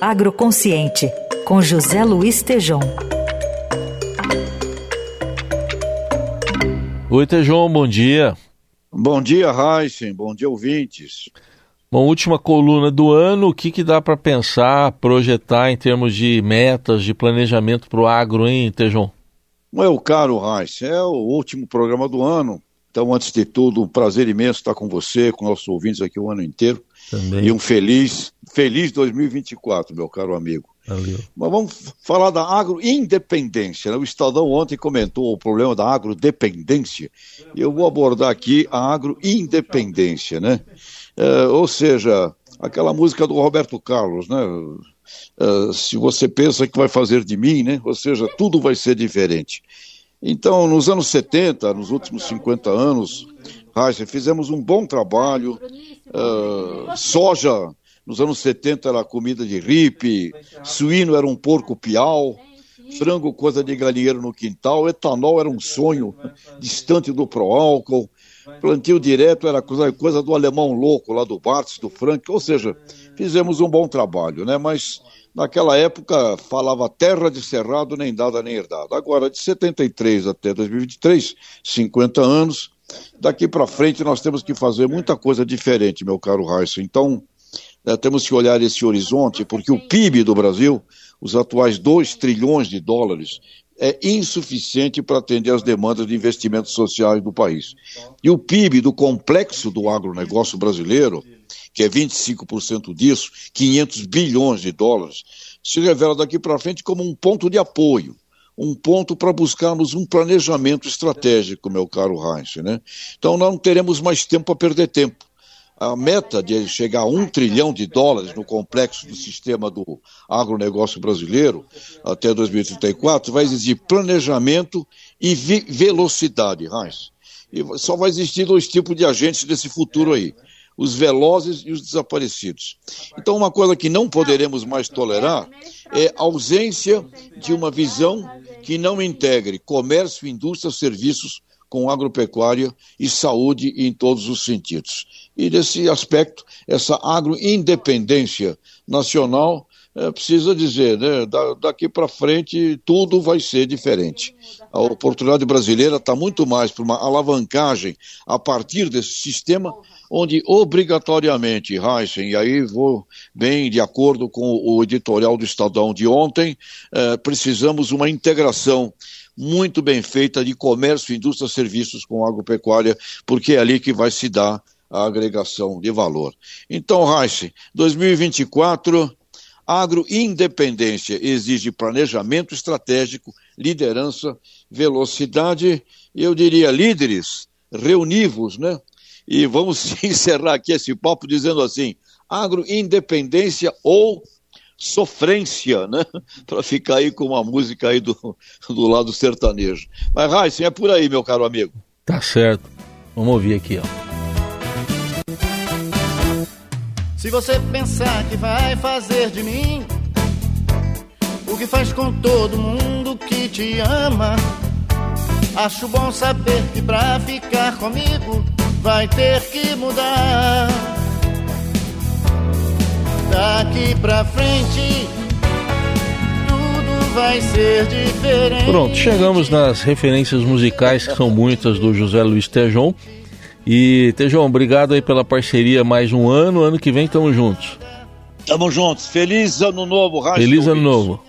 Agroconsciente, com José Luiz Tejom. Oi, Tejom, bom dia. Bom dia, Heisen. Bom dia, ouvintes. Bom, última coluna do ano, o que, que dá para pensar, projetar em termos de metas, de planejamento para o agro, hein, Tejon? Meu caro Heisen, é o último programa do ano. Então, antes de tudo, um prazer imenso estar com você, com nossos ouvintes aqui o ano inteiro. Também. E um feliz, feliz 2024, meu caro amigo. Valeu. Mas vamos falar da agroindependência. Né? O Estadão ontem comentou o problema da agrodependência. Eu vou abordar aqui a agroindependência, né? É, ou seja, aquela música do Roberto Carlos, né? É, se você pensa que vai fazer de mim, né? Ou seja, tudo vai ser diferente. Então, nos anos 70, nos últimos 50 anos, Heisen, fizemos um bom trabalho. Uh, soja, nos anos 70 era comida de ripe, suíno era um porco piau, frango coisa de galinheiro no quintal, etanol era um sonho distante do proálcool, plantio direto era coisa, coisa do alemão louco lá do Bartz, do Frank, ou seja, fizemos um bom trabalho, né? Mas naquela época falava terra de cerrado, nem dada nem herdada. Agora, de 73 até 2023, 50 anos, daqui para frente nós temos que fazer muita coisa diferente, meu caro Raíssa. Então, é, temos que olhar esse horizonte, porque o PIB do Brasil, os atuais 2 trilhões de dólares, é insuficiente para atender às demandas de investimentos sociais do país. E o PIB do complexo do agronegócio brasileiro, que é 25% disso, 500 bilhões de dólares, se revela daqui para frente como um ponto de apoio, um ponto para buscarmos um planejamento estratégico, meu caro Heinz. Né? Então não teremos mais tempo a perder tempo a meta de chegar a um trilhão de dólares no complexo do sistema do agronegócio brasileiro até 2034 vai exigir planejamento e velocidade, Heinz. E só vai existir dois tipos de agentes nesse futuro aí os velozes e os desaparecidos. Então, uma coisa que não poderemos mais tolerar é a ausência de uma visão que não integre comércio, indústria, serviços com agropecuária e saúde em todos os sentidos. E nesse aspecto, essa agroindependência nacional é, precisa dizer, né, da, daqui para frente tudo vai ser diferente. A oportunidade brasileira está muito mais para uma alavancagem a partir desse sistema, onde obrigatoriamente, Heisen, e aí vou bem de acordo com o editorial do Estadão de ontem, é, precisamos uma integração muito bem feita de comércio, indústria, serviços com agropecuária, porque é ali que vai se dar a agregação de valor. Então, Reich, 2024, agroindependência exige planejamento estratégico, liderança, velocidade, eu diria líderes, reunivos, né? E vamos encerrar aqui esse papo dizendo assim: agroindependência ou sofrência, né? Para ficar aí com uma música aí do, do lado sertanejo. Mas, Raíssa, é por aí, meu caro amigo. Tá certo. Vamos ouvir aqui, ó. Se você pensar que vai fazer de mim o que faz com todo mundo que te ama, acho bom saber que pra ficar comigo vai ter que mudar. Daqui pra frente tudo vai ser diferente. Pronto, chegamos nas referências musicais que são muitas do José Luiz Tejon. E, Tejão, obrigado aí pela parceria mais um ano. Ano que vem estamos juntos. Tamo juntos. Feliz ano novo, Rádio Feliz ano novo.